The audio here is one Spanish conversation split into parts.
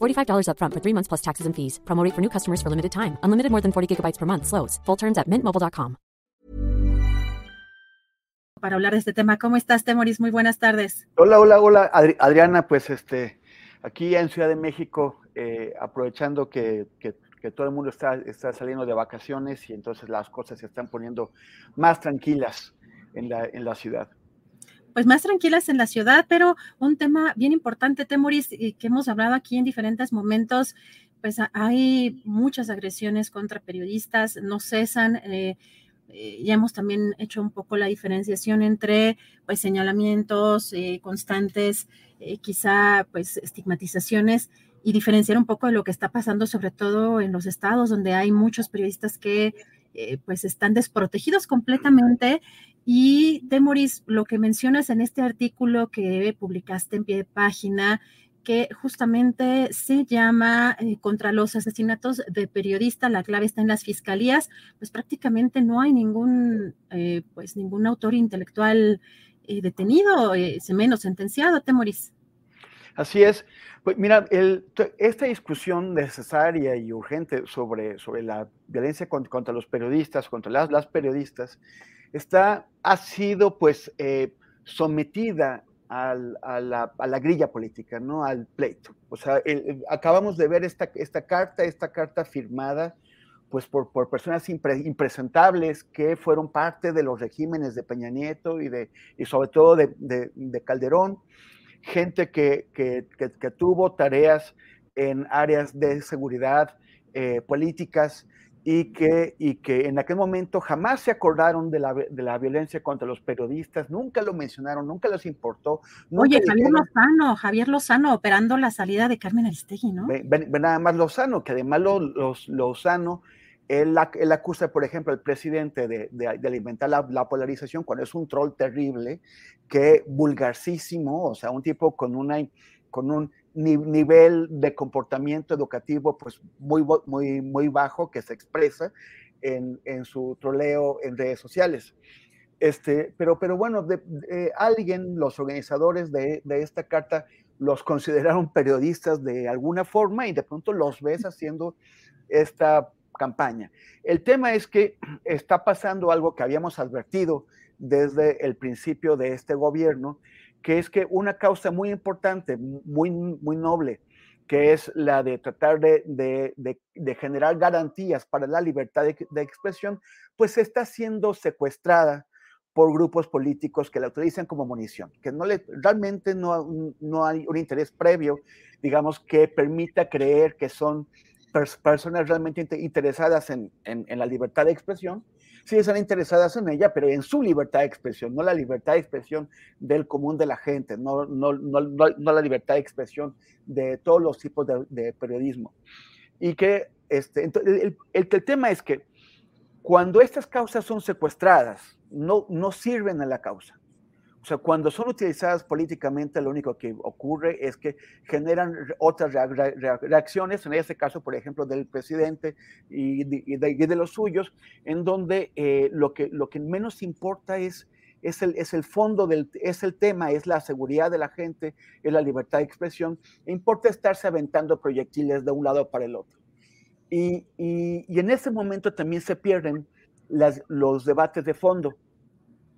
$45 upfront for three months plus taxes and fees. Promo rate for new customers for limited time. Unlimited more than 40 gigabytes per month. Slows. Full terms at mintmobile.com. Para hablar de este tema, ¿cómo estás, Temoris? Muy buenas tardes. Hola, hola, hola, Adri- Adriana. Pues este, aquí en Ciudad de México, eh, aprovechando que, que- que todo el mundo está, está saliendo de vacaciones y entonces las cosas se están poniendo más tranquilas en la, en la ciudad. Pues más tranquilas en la ciudad, pero un tema bien importante, Temoris, que hemos hablado aquí en diferentes momentos, pues hay muchas agresiones contra periodistas, no cesan. eh, eh, ya hemos también hecho un poco la diferenciación entre pues señalamientos eh, constantes, eh, quizá pues estigmatizaciones y diferenciar un poco de lo que está pasando, sobre todo en los estados donde hay muchos periodistas que eh, pues están desprotegidos completamente. Y Demoris, lo que mencionas en este artículo que publicaste en pie de página, que justamente se llama eh, contra los asesinatos de periodistas, la clave está en las fiscalías, pues prácticamente no hay ningún, eh, pues ningún autor intelectual eh, detenido, eh, menos sentenciado, Temoris. Así es. Pues mira, el- esta discusión necesaria y urgente sobre, sobre la violencia con- contra, los periodistas, contra las, las periodistas, está, ha sido pues eh, sometida al- a, la, a la grilla política, ¿no? Al pleito. O sea, el- acabamos de ver esta, esta carta, esta carta firmada pues por, por personas impre- impresentables que fueron parte de los regímenes de Peña Nieto y, de, y sobre todo de, de- de Calderón, gente que, que- que- que tuvo tareas en áreas de seguridad eh, políticas y que, y que en aquel momento jamás se acordaron de la, de la violencia contra los periodistas, nunca lo mencionaron, nunca les importó. nunca Oye, Javier dijeron- Lozano, Javier Lozano operando la salida de Carmen Aristegui, ¿no? Ve, ve- ve nada más Lozano, que además lo, los- Lozano, él, él acusa, por ejemplo, al presidente de, de- de alimentar la, la polarización cuando es un troll terrible, que vulgarcísimo, o sea, un tipo con, una, con un ni- nivel de comportamiento educativo pues muy, muy, muy bajo que se expresa en, en su troleo en redes sociales. Este, pero, pero bueno, de- alguien, los organizadores de esta carta, los consideraron periodistas de alguna forma y de pronto los ves haciendo esta campaña. El tema es que está pasando algo que habíamos advertido desde el principio de este gobierno, que es que una causa muy importante, muy, muy noble, que es la de tratar de, de- de- generar garantías para la libertad de, expresión, pues está siendo secuestrada por grupos políticos que la utilizan como munición, que no le, realmente no, no hay un interés previo, digamos, que permita creer que son personas realmente inte- interesadas en, en- la libertad de expresión, sí están interesadas en ella, pero en su libertad de expresión, no la libertad de expresión del común de la gente, no, no, no, no, la libertad de expresión de todos los tipos de, periodismo. Y que este, el- el- el tema es que cuando estas causas son secuestradas, no, no sirven a la causa. O sea, cuando son utilizadas políticamente, lo único que ocurre es que generan otras rea- rea- rea- reacciones, en este caso, por ejemplo, del presidente y de, y de- y de los suyos, en donde eh, lo, que, lo que menos importa es, es, el, es el fondo, del, es el tema, es la seguridad de la gente, es la libertad de expresión. E importa estarse aventando proyectiles de un lado para el otro. Y, y- y en ese momento también se pierden las- los debates de fondo.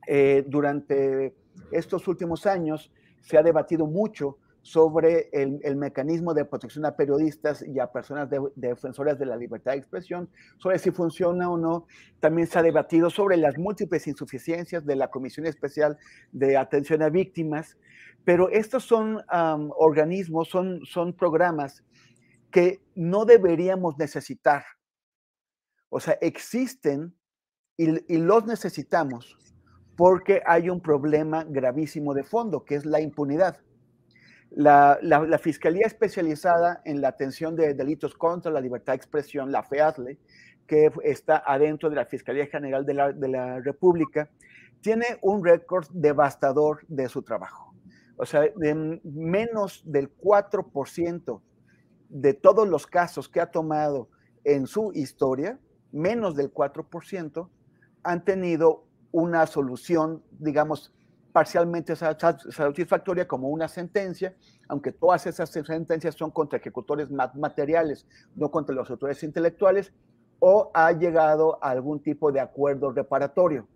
Eh, durante estos últimos años se ha debatido mucho sobre el, mecanismo de protección a periodistas y a personas defensoras de la libertad de expresión, sobre si funciona o no. También se ha debatido sobre las múltiples insuficiencias de la Comisión Especial de Atención a Víctimas, pero estos son organismos, son, programas que no deberíamos necesitar. O sea, existen y los necesitamos porque hay un problema gravísimo de fondo, que es la impunidad. La, Fiscalía Especializada en la Atención de Delitos contra la Libertad de Expresión, la FEASLE, que está adentro de la Fiscalía General de la, República, tiene un récord devastador de su trabajo. O sea, de menos del 4% de todos los casos que ha tomado en su historia, menos del 4%, han tenido una solución, digamos, parcialmente satisfactoria como una sentencia, aunque todas esas sentencias son contra ejecutores materiales, no contra los autores intelectuales, o ha llegado a algún tipo de acuerdo reparatorio.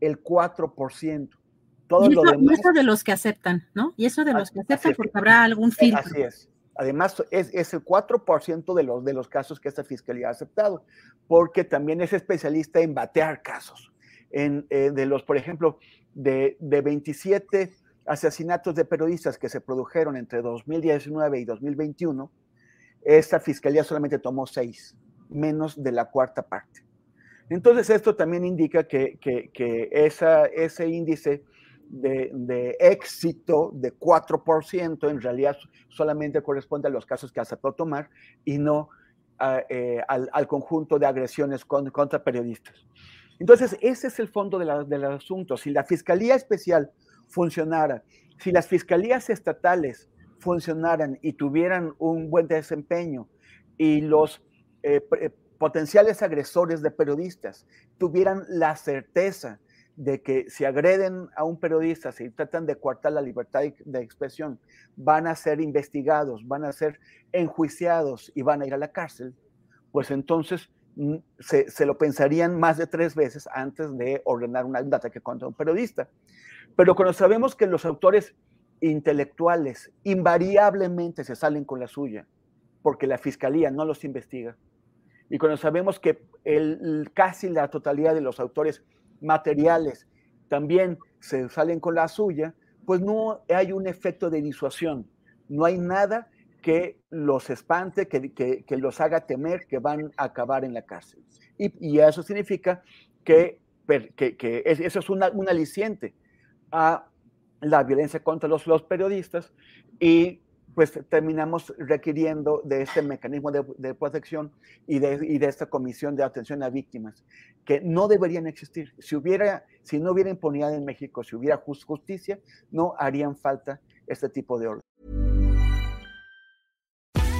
El 4%. Todo y, eso, lo eso de los que aceptan, ¿no? Y eso de los que aceptan porque habrá algún filtro. Así es. Además, es, es, el 4% de los, de los casos que esta fiscalía ha aceptado, porque también es especialista en batear casos. En, eh, de los, por ejemplo, de, 27 asesinatos de periodistas que se produjeron entre 2019 y 2021, esta fiscalía solamente tomó seis, menos de la cuarta parte. Entonces, esto también indica que, esa, ese índice de, éxito de 4% en realidad solamente corresponde a los casos que aceptó tomar y no eh, al, conjunto de agresiones contra periodistas. Entonces, ese es el fondo del asunto. Si la Fiscalía Especial funcionara, si las fiscalías estatales funcionaran y tuvieran un buen desempeño y los eh, eh, potenciales agresores de periodistas tuvieran la certeza de que si agreden a un periodista, si tratan de coartar la libertad de expresión, van a ser investigados, van a ser enjuiciados y van a ir a la cárcel, pues entonces se, lo pensarían más de tres veces antes de ordenar un ataque contra un periodista. Pero cuando sabemos que los autores intelectuales invariablemente se salen con la suya, porque la fiscalía no los investiga, y cuando sabemos que el, casi la totalidad de los autores materiales también se salen con la suya, pues no hay un efecto de disuasión, no hay nada que los espante, que, los haga temer que van a acabar en la cárcel. Y, eso significa que, que, eso es una, un aliciente a la violencia contra los, los periodistas y pues terminamos requiriendo de este mecanismo de, protección y de, y de, esta comisión de atención a víctimas, que no deberían existir. Si, hubiera, si no hubiera impunidad en México, si hubiera justicia, no harían falta este tipo de orden.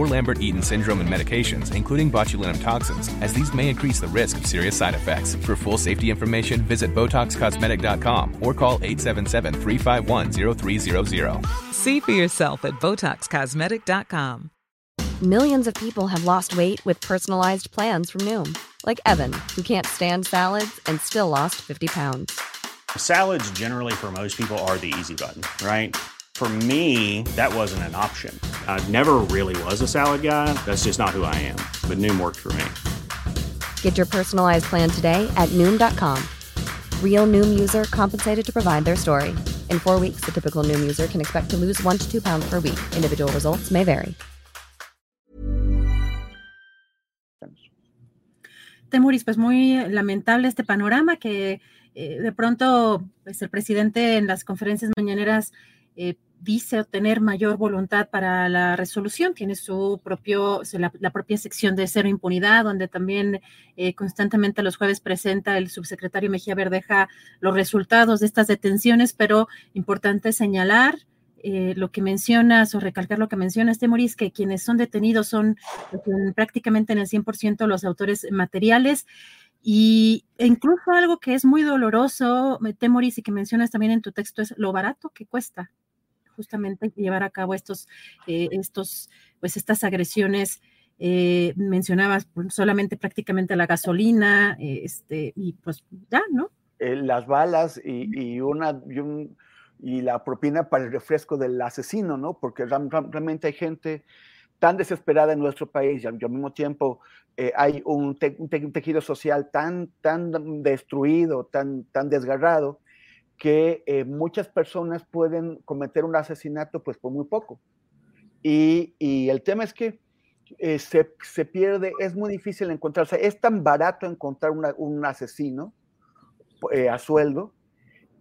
or Lambert Eaton syndrome and medications, including botulinum toxins, as these may increase the risk of serious side effects. For full safety information, visit BotoxCosmetic.com or call 877 351 0300. See for yourself at BotoxCosmetic.com. Millions of people have lost weight with personalized plans from Noom, like Evan, who can't stand salads and still lost 50 pounds. Salads, generally, for most people, are the easy button, right? For me, that wasn't an option. I never really was a salad guy. That's just not who I am. But Noom worked for me. Get your personalized plan today at Noom.com. Real Noom user compensated to provide their story. In four weeks, the typical Noom user can expect to lose one to two pounds per week. Individual results may vary. Temuris, pues muy lamentable este panorama que eh, de pronto pues el presidente en las conferencias mañaneras eh, dice tener mayor voluntad para la resolución, tiene su propio, la, propia sección de cero impunidad, donde también eh, constantemente los jueves presenta el subsecretario Mejía Verdeja los resultados de estas detenciones, pero importante señalar eh, lo que mencionas o recalcar lo que mencionas, Temoris, que quienes son detenidos son prácticamente en el 100% los autores materiales. Y e incluso algo que es muy doloroso, Temoris, y que mencionas también en tu texto, es lo barato que cuesta justamente llevar a cabo estos, eh, estos, pues estas agresiones. Eh, mencionabas pues, solamente prácticamente la gasolina, este, y pues ya, ¿no? las balas y, y una, y un, y la propina para el refresco del asesino, ¿no? Porque realmente hay gente tan desesperada en nuestro país y al, mismo tiempo eh, hay un, tejido social tan, tan destruido, tan, tan desgarrado, que eh, muchas personas pueden cometer un asesinato pues por muy poco. Y, y el tema es que eh, se, se, pierde, es muy difícil encontrar, o sea, es tan barato encontrar un asesino a sueldo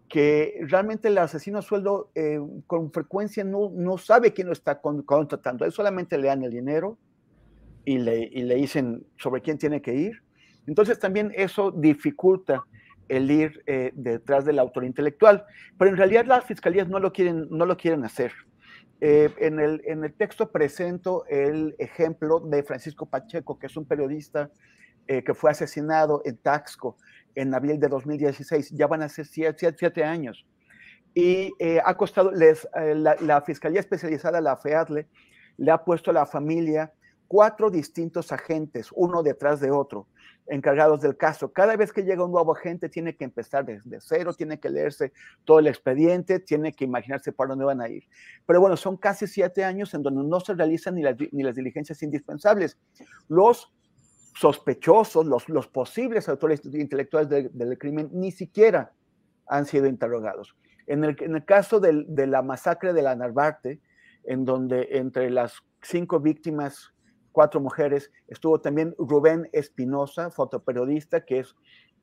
que realmente el asesino a sueldo eh, con frecuencia no, no sabe quién lo está contratando. Él solamente le dan el dinero y le, y le dicen sobre quién tiene que ir. Entonces también eso dificulta el ir eh, detrás del autor intelectual. Pero en realidad las fiscalías no lo quieren, no lo quieren hacer. Eh, en, el, en el texto presento el ejemplo de Francisco Pacheco, que es un periodista que fue asesinado en Taxco en abril de 2016, ya van a ser siete, años. Y eh, ha costado, les, eh, la, Fiscalía Especializada, la FEADLE, le ha puesto a la familia cuatro distintos agentes, uno detrás de otro, encargados del caso. Cada vez que llega un nuevo agente tiene que empezar desde cero, tiene que leerse todo el expediente, tiene que imaginarse para dónde van a ir. Pero bueno, son casi siete años en donde no se realizan ni las, ni las diligencias indispensables. Los sospechosos, los, los posibles autores intelectuales del, crimen, ni siquiera han sido interrogados. En el, en el caso del, de la masacre de la Narvarte, en donde entre las cinco víctimas, cuatro mujeres, estuvo también Rubén Espinosa, fotoperiodista, que es,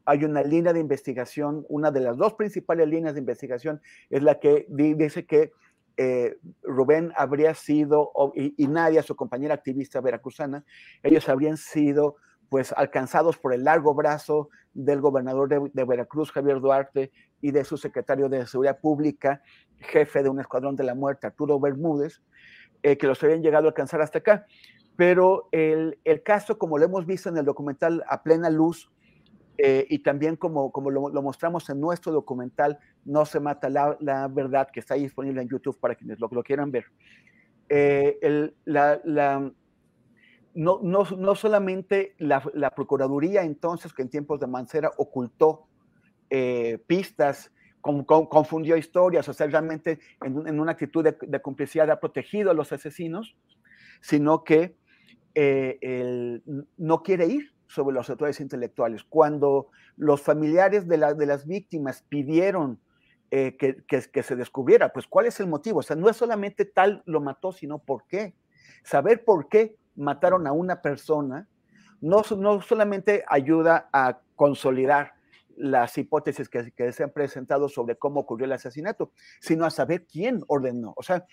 hay una línea de investigación, una de las dos principales líneas de investigación es la que dice que eh, Rubén habría sido, y, Nadia, su compañera activista veracruzana, ellos habrían sido pues alcanzados por el largo brazo del gobernador de, Veracruz, Javier Duarte, y de su secretario de Seguridad Pública, jefe de un escuadrón de la muerte, Arturo Bermúdez, eh, que los habían llegado a alcanzar hasta acá. Pero el, el, caso, como lo hemos visto en el documental A Plena Luz, eh, y también como, como lo, mostramos en nuestro documental No se mata la, la, verdad, que está ahí disponible en YouTube para quienes lo, lo quieran ver. Eh, el, la, la, no, no, no solamente la, Procuraduría entonces, que en tiempos de Mancera ocultó eh, pistas, confundió historias, o sea, realmente en, en una actitud de, de, complicidad ha protegido a los asesinos, sino que eh, no quiere ir sobre los autores intelectuales. Cuando los familiares de, las víctimas pidieron eh, que, se descubriera, pues cuál es el motivo. O sea, no es solamente tal lo mató, sino por qué. Saber por qué mataron a una persona no, no solamente ayuda a consolidar las hipótesis que, que, se han presentado sobre cómo ocurrió el asesinato, sino a saber quién ordenó. O sea,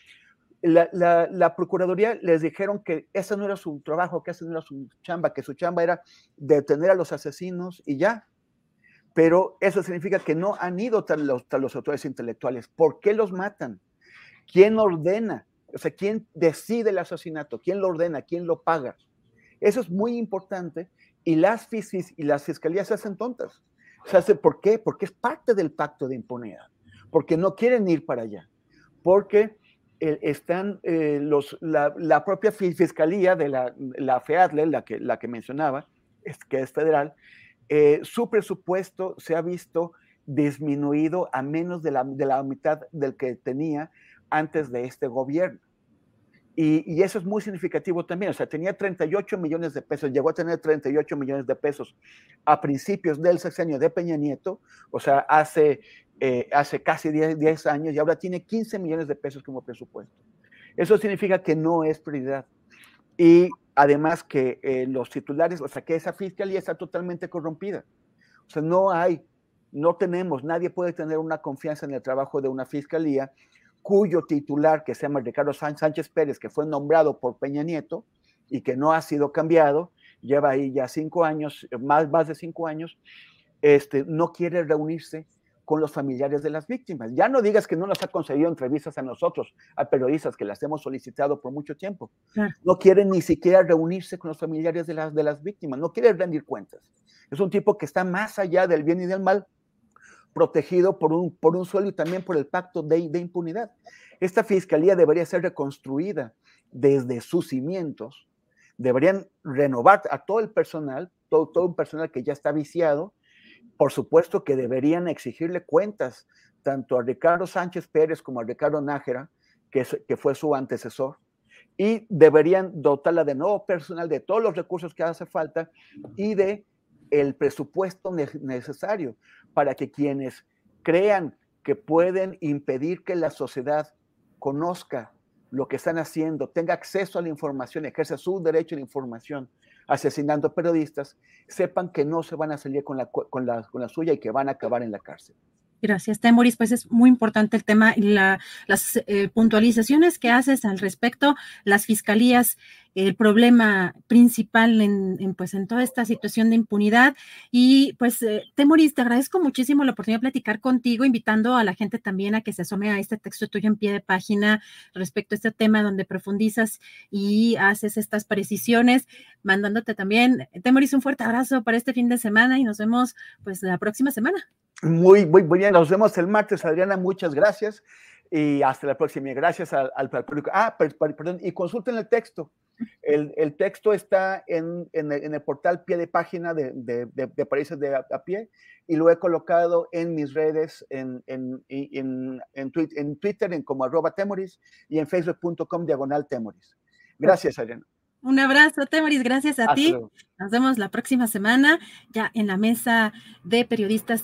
la, Procuraduría les dijeron que ese no era su trabajo, que ese no era su chamba, que su chamba era detener a los asesinos y ya. Pero eso significa que no han ido tras los, autores intelectuales. ¿Por qué los matan? ¿Quién ordena? O sea, ¿quién decide el asesinato? ¿Quién lo ordena? ¿Quién lo paga? Eso es muy importante y las, fisis, y las fiscalías se hacen tontas. Se hace, ¿Por qué? Porque es parte del pacto de impunidad. Porque no quieren ir para allá. Porque están eh, los, la, la, propia fiscalía de la, la FEADLE, la que, la que mencionaba, es, que es federal, eh, su presupuesto se ha visto disminuido a menos de la, de la mitad del que tenía antes de este gobierno. Y, y, eso es muy significativo también. O sea, tenía 38 millones de pesos, llegó a tener 38 millones de pesos a principios del sexenio de Peña Nieto, o sea, hace, eh, hace casi 10, 10, años, y ahora tiene 15 millones de pesos como presupuesto. Eso significa que no es prioridad. Y además que eh, los titulares, o sea, que esa fiscalía está totalmente corrompida. O sea, no hay, no tenemos, nadie puede tener una confianza en el trabajo de una fiscalía cuyo titular, que se llama Ricardo Sánchez Pérez, que fue nombrado por Peña Nieto y que no ha sido cambiado, lleva ahí ya cinco años, más, más de cinco años, este, no quiere reunirse con los familiares de las víctimas. Ya no digas que no nos ha concedido entrevistas a nosotros, a periodistas que las hemos solicitado por mucho tiempo. No quiere ni siquiera reunirse con los familiares de las, de las víctimas, no quiere rendir cuentas. Es un tipo que está más allá del bien y del mal, protegido por un, por un suelo y también por el pacto de, de impunidad. Esta fiscalía debería ser reconstruida desde sus cimientos, deberían renovar a todo el personal, todo, todo un personal que ya está viciado, por supuesto que deberían exigirle cuentas tanto a Ricardo Sánchez Pérez como a Ricardo Nájera, que, fue su antecesor, y deberían dotarla de nuevo personal, de todos los recursos que hace falta y de el presupuesto necesario para que quienes crean que pueden impedir que la sociedad conozca lo que están haciendo, tenga acceso a la información, ejerza su derecho a la información, asesinando periodistas, sepan que no se van a salir con la, con la, con la suya y que van a acabar en la cárcel. Gracias, Temoris. Pues es muy importante el tema y la, las eh, puntualizaciones que haces al respecto, las fiscalías, el problema principal en, pues en toda esta situación de impunidad. Y pues, eh, Temoris, te agradezco muchísimo la oportunidad de platicar contigo, invitando a la gente también a que se asome a este texto tuyo en pie de página respecto a este tema donde profundizas y haces estas precisiones, mandándote también, Temoris, un fuerte abrazo para este fin de semana y nos vemos pues la próxima semana. Muy, muy, muy bien. Nos vemos el martes, Adriana. Muchas gracias. Y hasta la próxima. Gracias al, al público. Ah, perdón. Y consulten el texto. El, el texto está en, en, el, en, el, portal pie de página de, de, de, de de a, a, pie y lo he colocado en mis redes, en, en, en, en, Twitter, en Twitter, en como arroba temoris y en facebook.com diagonal temoris. Gracias, Adriana. Un abrazo, Temoris, gracias a Hasta ti. Luego. Nos vemos la próxima semana ya en la mesa de periodistas.